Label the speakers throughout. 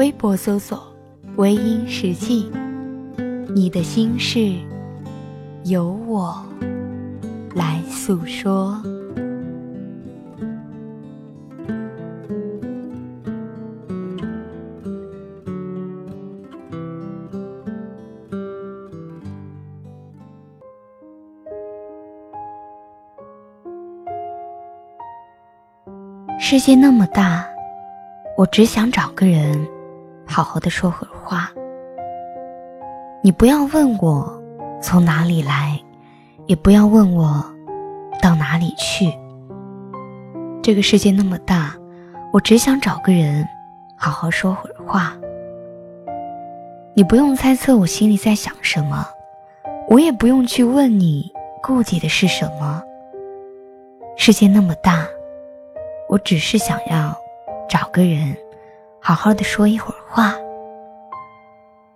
Speaker 1: 微博搜索“微音时记”。你的心事，由我来诉说。世界那么大，我只想找个人，好好的说会儿话。你不要问我从哪里来，也不要问我到哪里去。这个世界那么大，我只想找个人好好说会儿话。你不用猜测我心里在想什么，我也不用去问你顾忌的是什么。世界那么大，我只是想要找个人好好的说一会儿话，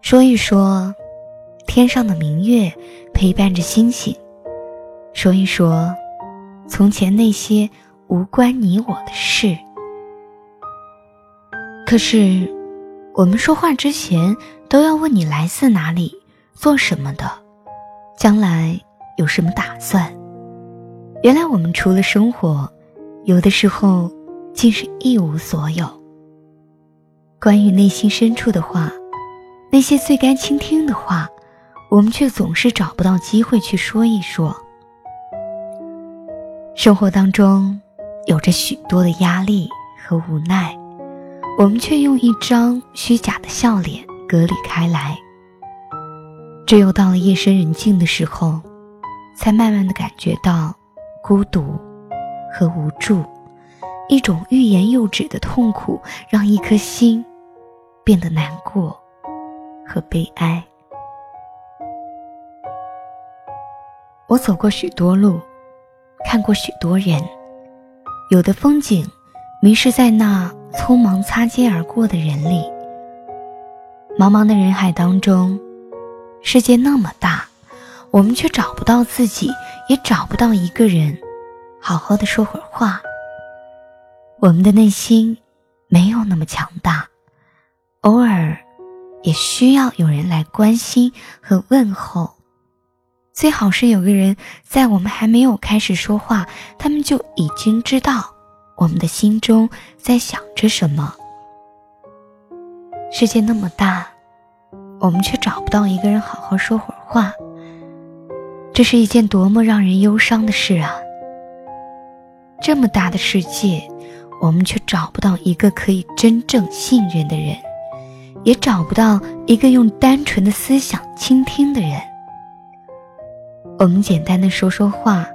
Speaker 1: 说一说。天上的明月陪伴着星星，说一说从前那些无关你我的事。可是，我们说话之前都要问你来自哪里，做什么的，将来有什么打算。原来我们除了生活，有的时候竟是一无所有。关于内心深处的话，那些最该倾听的话。我们却总是找不到机会去说一说。生活当中有着许多的压力和无奈，我们却用一张虚假的笑脸隔离开来。只有到了夜深人静的时候，才慢慢的感觉到孤独和无助，一种欲言又止的痛苦，让一颗心变得难过和悲哀。我走过许多路，看过许多人，有的风景迷失在那匆忙擦肩而过的人里。茫茫的人海当中，世界那么大，我们却找不到自己，也找不到一个人，好好的说会儿话。我们的内心没有那么强大，偶尔也需要有人来关心和问候。最好是有个人在我们还没有开始说话，他们就已经知道我们的心中在想着什么。世界那么大，我们却找不到一个人好好说会儿话，这是一件多么让人忧伤的事啊！这么大的世界，我们却找不到一个可以真正信任的人，也找不到一个用单纯的思想倾听的人。我们简单的说说话，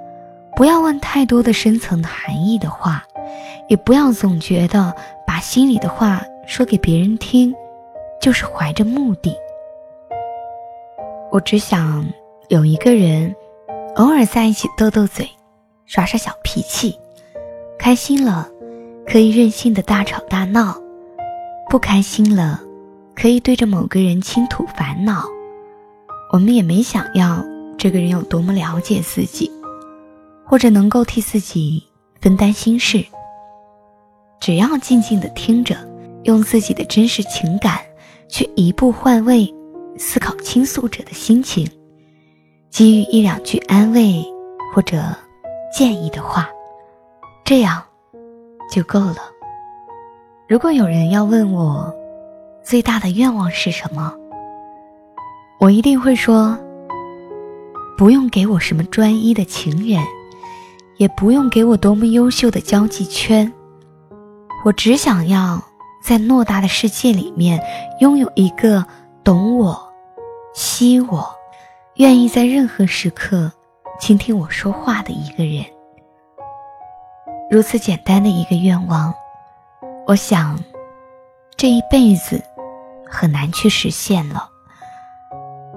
Speaker 1: 不要问太多的深层含义的话，也不要总觉得把心里的话说给别人听，就是怀着目的。我只想有一个人，偶尔在一起斗斗嘴，耍耍小脾气，开心了可以任性的大吵大闹，不开心了可以对着某个人倾吐烦恼。我们也没想要。这个人有多么了解自己，或者能够替自己分担心事。只要静静的听着，用自己的真实情感去一步换位思考倾诉者的心情，给予一两句安慰或者建议的话，这样就够了。如果有人要问我最大的愿望是什么，我一定会说。不用给我什么专一的情人，也不用给我多么优秀的交际圈，我只想要在偌大的世界里面拥有一个懂我、惜我、愿意在任何时刻倾听我说话的一个人。如此简单的一个愿望，我想，这一辈子很难去实现了。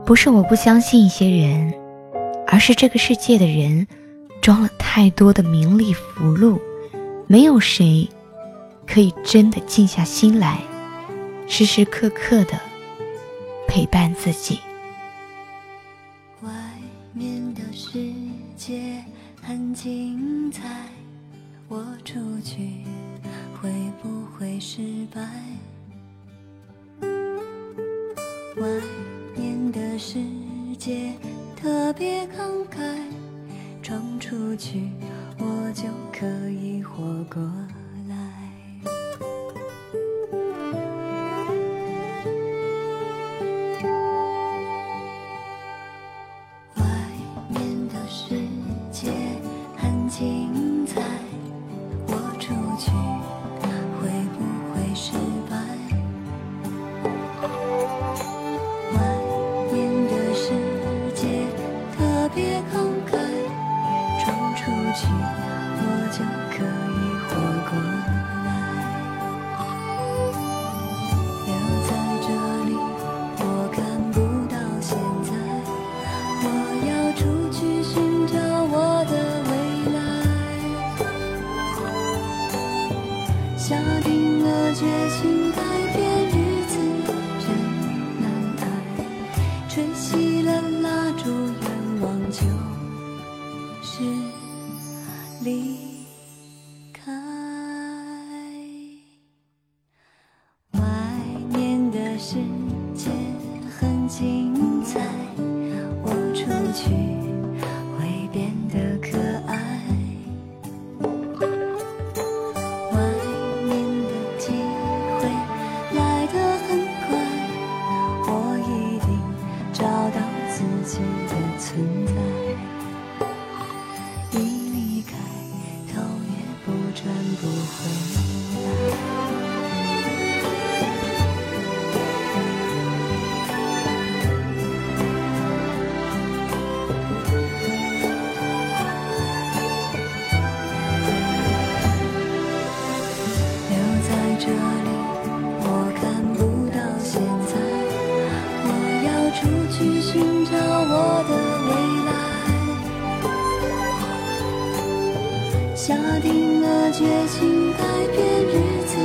Speaker 1: 不是我不相信一些人，而是这个世界的人装了太多的名利福禄，没有谁可以真的静下心来，时时刻刻的陪伴自己。
Speaker 2: 外面的世界很精彩，我出去会不会失败？外面。的世界特别慷慨，闯出去我就可以活过界清自己的存在。定了决心改变日子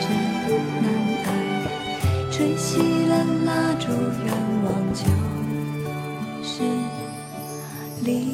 Speaker 2: 真难挨，吹熄了蜡烛，愿望就是离。